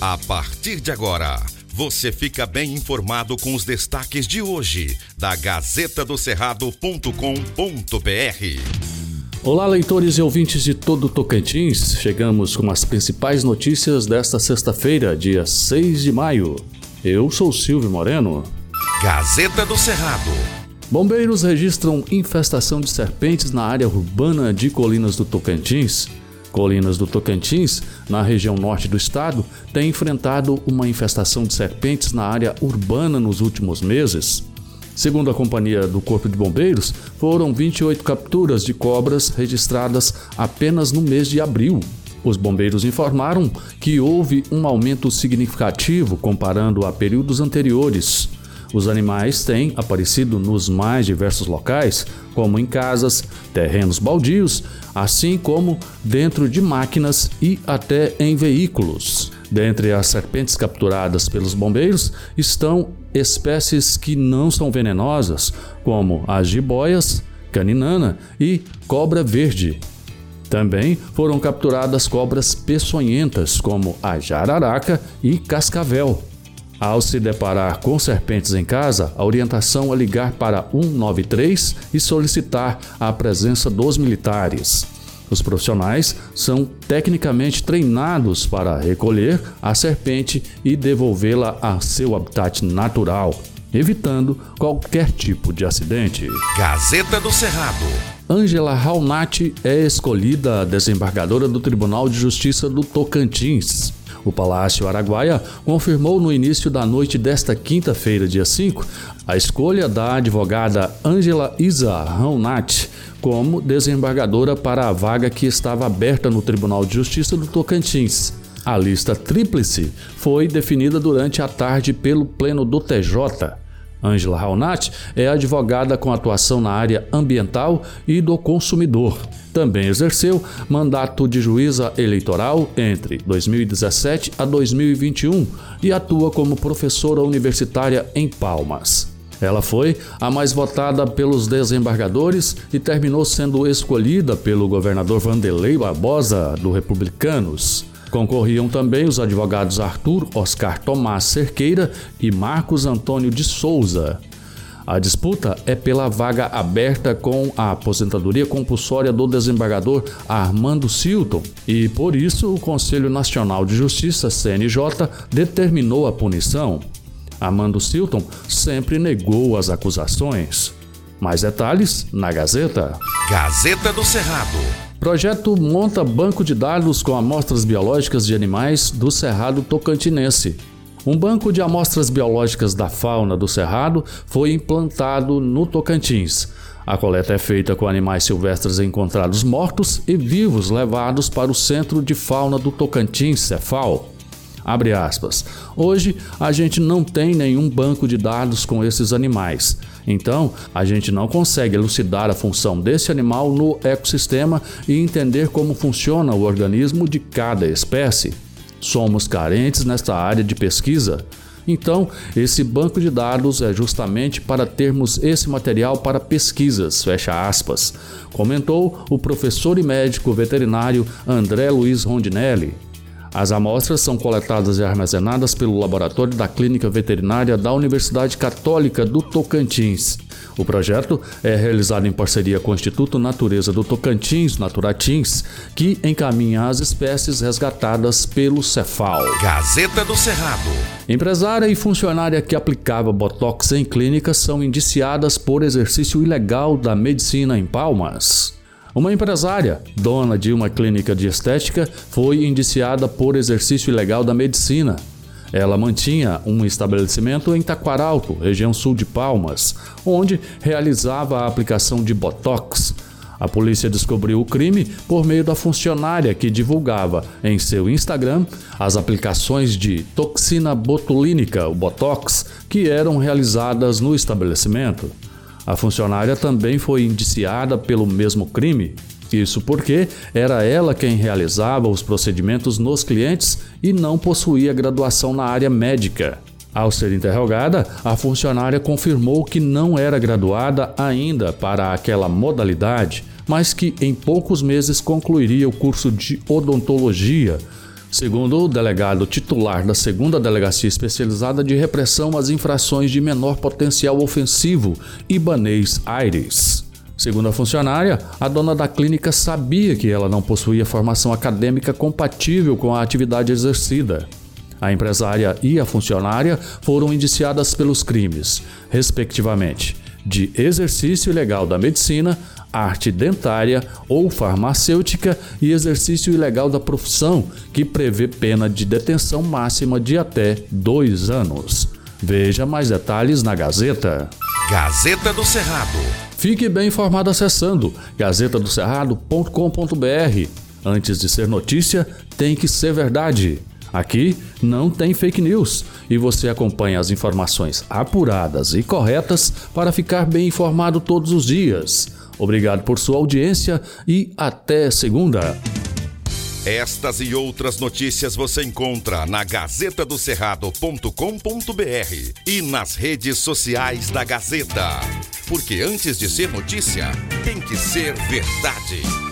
A partir de agora, você fica bem informado com os destaques de hoje da Gazeta do Cerrado.com.br. Olá, leitores e ouvintes de todo o Tocantins. Chegamos com as principais notícias desta sexta-feira, dia 6 de maio. Eu sou Silvio Moreno. Gazeta do Cerrado. Bombeiros registram infestação de serpentes na área urbana de Colinas do Tocantins. Colinas do Tocantins, na região norte do estado, têm enfrentado uma infestação de serpentes na área urbana nos últimos meses. Segundo a Companhia do Corpo de Bombeiros, foram 28 capturas de cobras registradas apenas no mês de abril. Os bombeiros informaram que houve um aumento significativo comparando a períodos anteriores. Os animais têm aparecido nos mais diversos locais, como em casas, terrenos baldios, assim como dentro de máquinas e até em veículos. Dentre as serpentes capturadas pelos bombeiros estão espécies que não são venenosas, como as jiboias, caninana e cobra verde. Também foram capturadas cobras peçonhentas, como a jararaca e cascavel. Ao se deparar com serpentes em casa, a orientação é ligar para 193 e solicitar a presença dos militares. Os profissionais são tecnicamente treinados para recolher a serpente e devolvê-la a seu habitat natural, evitando qualquer tipo de acidente. Gazeta do Cerrado. Ângela Raunati é escolhida desembargadora do Tribunal de Justiça do Tocantins. O Palácio Araguaia confirmou no início da noite desta quinta-feira, dia 5, a escolha da advogada Ângela Isa Raunat como desembargadora para a vaga que estava aberta no Tribunal de Justiça do Tocantins. A lista tríplice foi definida durante a tarde pelo Pleno do TJ. Ângela Raunat é advogada com atuação na área ambiental e do consumidor. Também exerceu mandato de juíza eleitoral entre 2017 a 2021 e atua como professora universitária em Palmas. Ela foi a mais votada pelos desembargadores e terminou sendo escolhida pelo governador Vanderlei Barbosa, do Republicanos. Concorriam também os advogados Arthur Oscar Tomás Cerqueira e Marcos Antônio de Souza. A disputa é pela vaga aberta com a aposentadoria compulsória do desembargador Armando Silton e, por isso, o Conselho Nacional de Justiça, CNJ, determinou a punição. Armando Silton sempre negou as acusações. Mais detalhes na Gazeta. Gazeta do Cerrado. Projeto monta banco de dados com amostras biológicas de animais do Cerrado Tocantinense. Um banco de amostras biológicas da fauna do Cerrado foi implantado no Tocantins. A coleta é feita com animais silvestres encontrados mortos e vivos levados para o Centro de Fauna do Tocantins, Cefal. Abre aspas. Hoje a gente não tem nenhum banco de dados com esses animais. Então, a gente não consegue elucidar a função desse animal no ecossistema e entender como funciona o organismo de cada espécie. Somos carentes nesta área de pesquisa. Então, esse banco de dados é justamente para termos esse material para pesquisas, fecha aspas, comentou o professor e médico veterinário André Luiz Rondinelli. As amostras são coletadas e armazenadas pelo laboratório da Clínica Veterinária da Universidade Católica do Tocantins. O projeto é realizado em parceria com o Instituto Natureza do Tocantins, Naturatins, que encaminha as espécies resgatadas pelo Cefal. Gazeta do Cerrado. Empresária e funcionária que aplicava botox em clínicas são indiciadas por exercício ilegal da medicina em Palmas. Uma empresária, dona de uma clínica de estética, foi indiciada por exercício ilegal da medicina. Ela mantinha um estabelecimento em Taquaralto, região sul de Palmas, onde realizava a aplicação de botox. A polícia descobriu o crime por meio da funcionária que divulgava em seu Instagram as aplicações de toxina botulínica, o botox, que eram realizadas no estabelecimento. A funcionária também foi indiciada pelo mesmo crime. Isso porque era ela quem realizava os procedimentos nos clientes e não possuía graduação na área médica. Ao ser interrogada, a funcionária confirmou que não era graduada ainda para aquela modalidade, mas que em poucos meses concluiria o curso de odontologia. Segundo o delegado titular da segunda Delegacia Especializada de Repressão às Infrações de Menor Potencial Ofensivo, Ibanês Aires. Segundo a funcionária, a dona da clínica sabia que ela não possuía formação acadêmica compatível com a atividade exercida. A empresária e a funcionária foram indiciadas pelos crimes, respectivamente, de exercício ilegal da medicina, arte dentária ou farmacêutica e exercício ilegal da profissão, que prevê pena de detenção máxima de até dois anos. Veja mais detalhes na Gazeta. Gazeta do Cerrado. Fique bem informado acessando gazetadocerrado.com.br. Antes de ser notícia, tem que ser verdade. Aqui não tem fake news e você acompanha as informações apuradas e corretas para ficar bem informado todos os dias. Obrigado por sua audiência e até segunda. Estas e outras notícias você encontra na gazetadocerrado.com.br e nas redes sociais da Gazeta. Porque antes de ser notícia, tem que ser verdade.